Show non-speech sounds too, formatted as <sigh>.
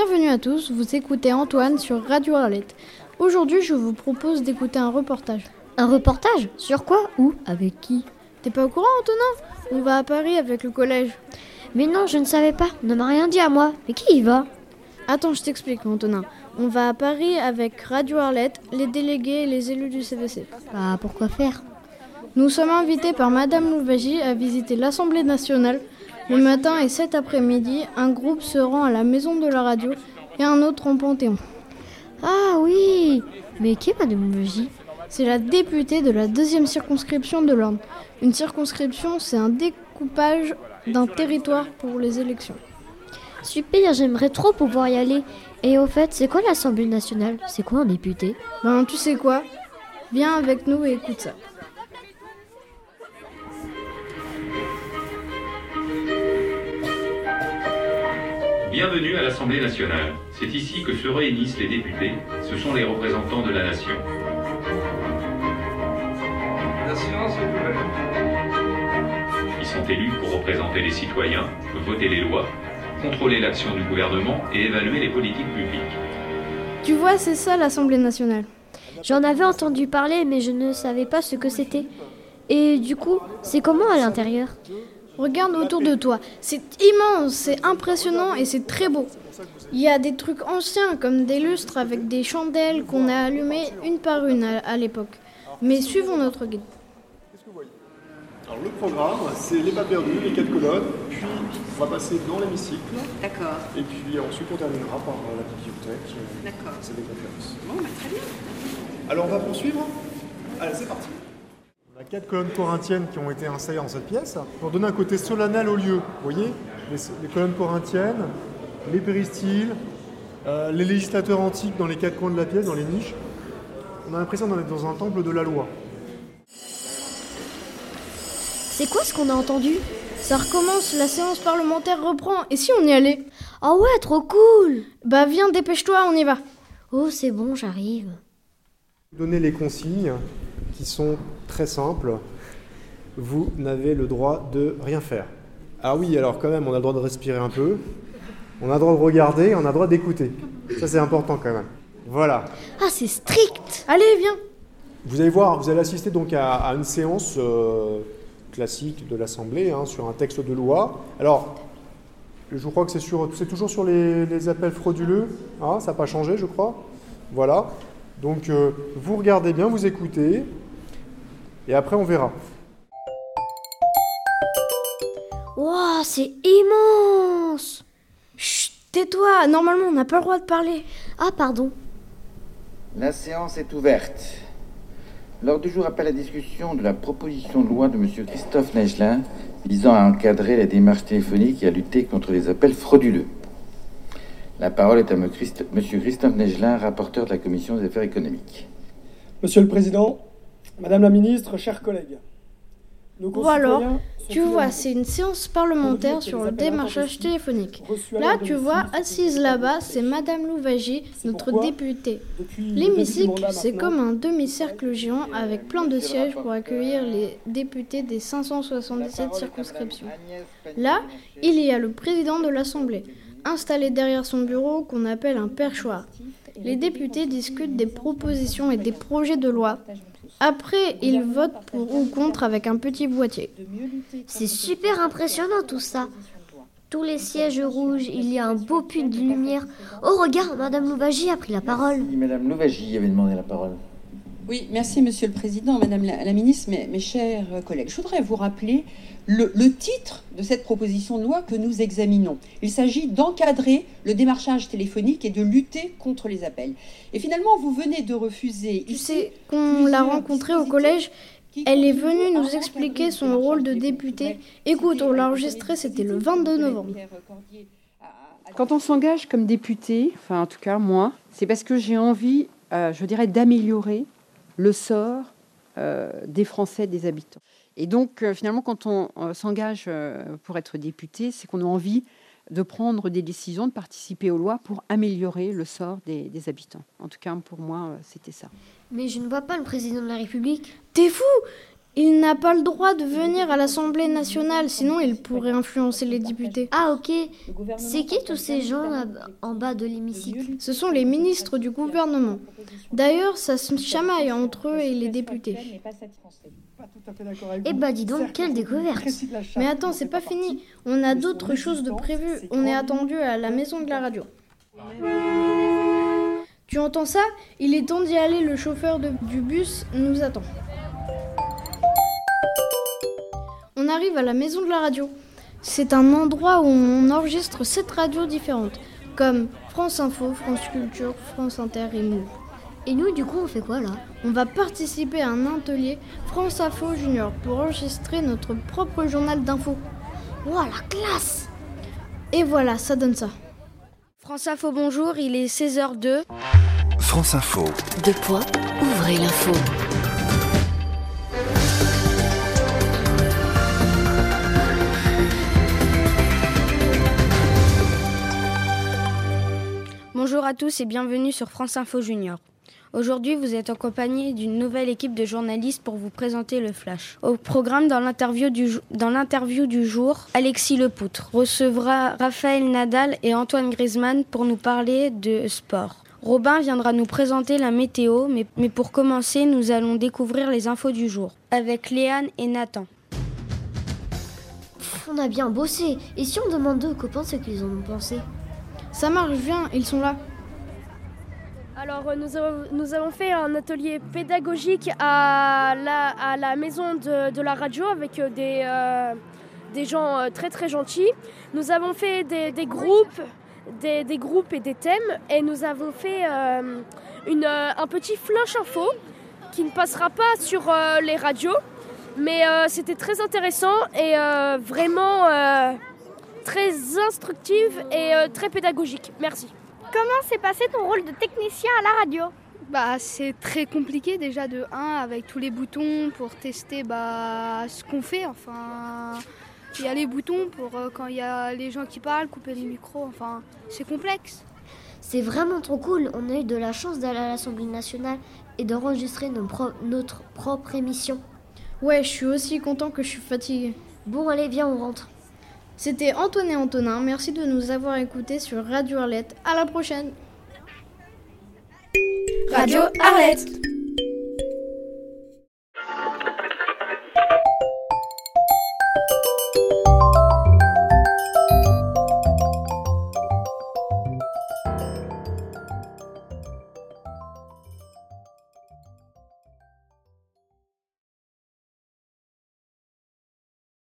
Bienvenue à tous, vous écoutez Antoine sur Radio Arlette. Aujourd'hui, je vous propose d'écouter un reportage. Un reportage? Sur quoi? Où? Avec qui? T'es pas au courant, Antonin? On va à Paris avec le collège. Mais non, je ne savais pas. On ne m'a rien dit à moi. Mais qui y va? Attends, je t'explique, Antonin. On va à Paris avec Radio Arlette, les délégués et les élus du CVC. Bah, pourquoi faire? Nous sommes invités par Madame Louvagie à visiter l'Assemblée nationale. Le matin et cet après-midi, un groupe se rend à la maison de la radio et un autre en Panthéon. Ah oui Mais qui est Madame Louvagie C'est la députée de la deuxième circonscription de l'Orne. Une circonscription, c'est un découpage d'un territoire pour les élections. Super, j'aimerais trop pouvoir y aller. Et au fait, c'est quoi l'Assemblée nationale? C'est quoi un député? Ben, tu sais quoi? Viens avec nous et écoute ça. Bienvenue à l'Assemblée nationale. C'est ici que se réunissent les députés. Ce sont les représentants de la nation. La séance est ouverte. Ils sont élus pour représenter les citoyens, voter les lois, contrôler l'action du gouvernement et évaluer les politiques publiques. Tu vois, c'est ça l'Assemblée nationale. J'en avais entendu parler, mais je ne savais pas ce que c'était. Et du coup, c'est comment à l'intérieur? Regarde autour de toi. C'est immense, c'est impressionnant et c'est très beau. Il y a des trucs anciens comme des lustres avec des chandelles qu'on a allumées une par une à, à l'époque. Mais suivons notre guide. Alors le programme, c'est les pas perdus, les quatre colonnes, puis on va passer dans l'hémicycle, D'accord, et puis ensuite on terminera par euh, la bibliothèque, euh, d'accord. c'est des conférences. Bon, bah, très bien. Alors on va poursuivre Allez, c'est parti quatre colonnes corinthiennes qui ont été installées dans cette pièce pour donner un côté solennel au lieu. Vous voyez les, les colonnes corinthiennes, les péristyles, euh, les législateurs antiques dans les quatre coins de la pièce, dans les niches. On a l'impression d'être dans un temple de la loi. C'est quoi ce qu'on a entendu? Ça recommence, la séance parlementaire reprend. Et si on y allait? Oh ouais, trop cool Bah viens, dépêche-toi, on y va. Oh, c'est bon, j'arrive. Donner les consignes qui sont très simples. Vous n'avez le droit de rien faire. Ah oui, alors quand même, on a le droit de respirer un peu. On a le droit de regarder, on a le droit d'écouter. Ça, c'est important quand même. Voilà. Ah, c'est strict Allez, viens. Vous allez voir, vous allez assister donc à, à une séance euh, classique de l'Assemblée hein, sur un texte de loi. Alors, je crois que c'est toujours sur les, les appels frauduleux. hein, ça n'a pas changé, je crois. Voilà. Donc, euh, vous regardez bien, vous écoutez, et après on verra. Waouh, c'est immense Chut, tais-toi. Normalement, on n'a pas le droit de parler. Ah, pardon. La séance est ouverte. L'ordre du jour appelle la discussion de la proposition de loi de M. Christophe Negelin visant à encadrer la démarche téléphonique et à lutter contre les appels frauduleux. La parole est à M. Christ- M. Christophe Negelin, rapporteur de la Commission des affaires économiques. Monsieur le Président, Madame la Ministre, chers collègues. nos Bon alors, tu vois, c'est une séance parlementaire sur le démarchage téléphonique. Là, tu vois, assise là-bas, c'est Madame Louvagie, notre députée. L'hémicycle, c'est comme un demi-cercle géant avec plein de sièges pour accueillir les députés des 577 circonscriptions. Là, il y a le président de l'Assemblée, installé derrière son bureau qu'on appelle un perchoir. Les députés discutent des propositions et des projets de loi. Après, ils votent pour ou contre avec un petit boîtier. C'est super impressionnant tout ça. Tous les sièges rouges, il y a un beau puits de lumière. Oh, regarde, Madame Louvagie a pris la parole. Merci, Madame Louvagie avait demandé la parole. Oui, merci Monsieur le Président, Madame la, la Ministre, mes, mes chers collègues. Je voudrais vous rappeler le, le titre de cette proposition de loi que nous examinons. Il s'agit d'encadrer le démarchage téléphonique et de lutter contre les appels. Et finalement, vous venez de refuser Tu ici sais qu'on l'a rencontrée au collège, elle est venue nous expliquer son rôle de députée. Écoute, on l'a enregistré, c'était le 22 novembre. Quand on s'engage comme député, enfin en tout cas moi, c'est parce que j'ai envie, euh, je dirais, d'améliorer le sort euh, des Français, des habitants. Et donc euh, finalement, quand on euh, s'engage pour être député, c'est qu'on a envie de prendre des décisions, de participer aux lois pour améliorer le sort des, des habitants. En tout cas, pour moi, c'était ça. Mais je ne vois pas le président de la République. T'es fou Il n'a pas le droit de venir à l'Assemblée nationale, sinon il pourrait influencer les députés. Ah ok, c'est qui tous ces gens là en bas de l'hémicycle Ce sont les ministres du gouvernement. D'ailleurs, ça se chamaille entre eux et les députés. Eh bah dis donc, quelle <laughs> découverte Mais attends, c'est pas fini. On a d'autres choses de prévues. On est attendu à la maison de la radio. Tu entends ça? Il est temps d'y aller, le chauffeur de- du bus nous attend. On arrive à la maison de la radio. C'est un endroit où on enregistre sept radios différentes, comme France Info, France Culture, France Inter et Move. Et nous du coup on fait quoi là? On va participer à un atelier France Info Junior pour enregistrer notre propre journal d'info. Ouah la classe Et voilà, ça donne ça. France Info, bonjour, il est 16h02. France Info. Deux points, ouvrez l'info? À tous et bienvenue sur France Info Junior. Aujourd'hui, vous êtes en compagnie d'une nouvelle équipe de journalistes pour vous présenter le Flash. Au programme, dans l'interview du, jou- dans l'interview du jour, Alexis Lepoutre recevra Raphaël Nadal et Antoine Griezmann pour nous parler de sport. Robin viendra nous présenter la météo, mais, mais pour commencer, nous allons découvrir les infos du jour avec Léane et Nathan. Pff, On a bien bossé. Et si on demande aux copains ce qu'ils en ont pensé? Ça marche, viens, ils sont là. Alors euh, nous avons, nous avons fait un atelier pédagogique à la, à la maison de, de la radio avec euh, des, euh, des gens très très gentils. Nous avons fait des, des groupes, des, des groupes et des thèmes et nous avons fait euh, une, un petit flash info qui ne passera pas sur euh, les radios. Mais c'était très intéressant et vraiment très instructive et très pédagogique. Merci. Comment s'est passé ton rôle de technicien à la radio Bah, c'est très compliqué déjà de 1 avec tous les boutons pour tester bah, ce qu'on fait. Enfin, il y a les boutons pour euh, quand il y a les gens qui parlent, couper les micros. Enfin, c'est complexe. C'est vraiment trop cool. On a eu de la chance d'aller à l'Assemblée nationale et d'enregistrer pro- notre propre émission. Ouais, je suis aussi content que je suis fatigué. Bon, allez, viens, on rentre. C'était Antoine Antonin. Merci de nous avoir écoutés sur Radio Arlette. À la prochaine. Radio Arlette.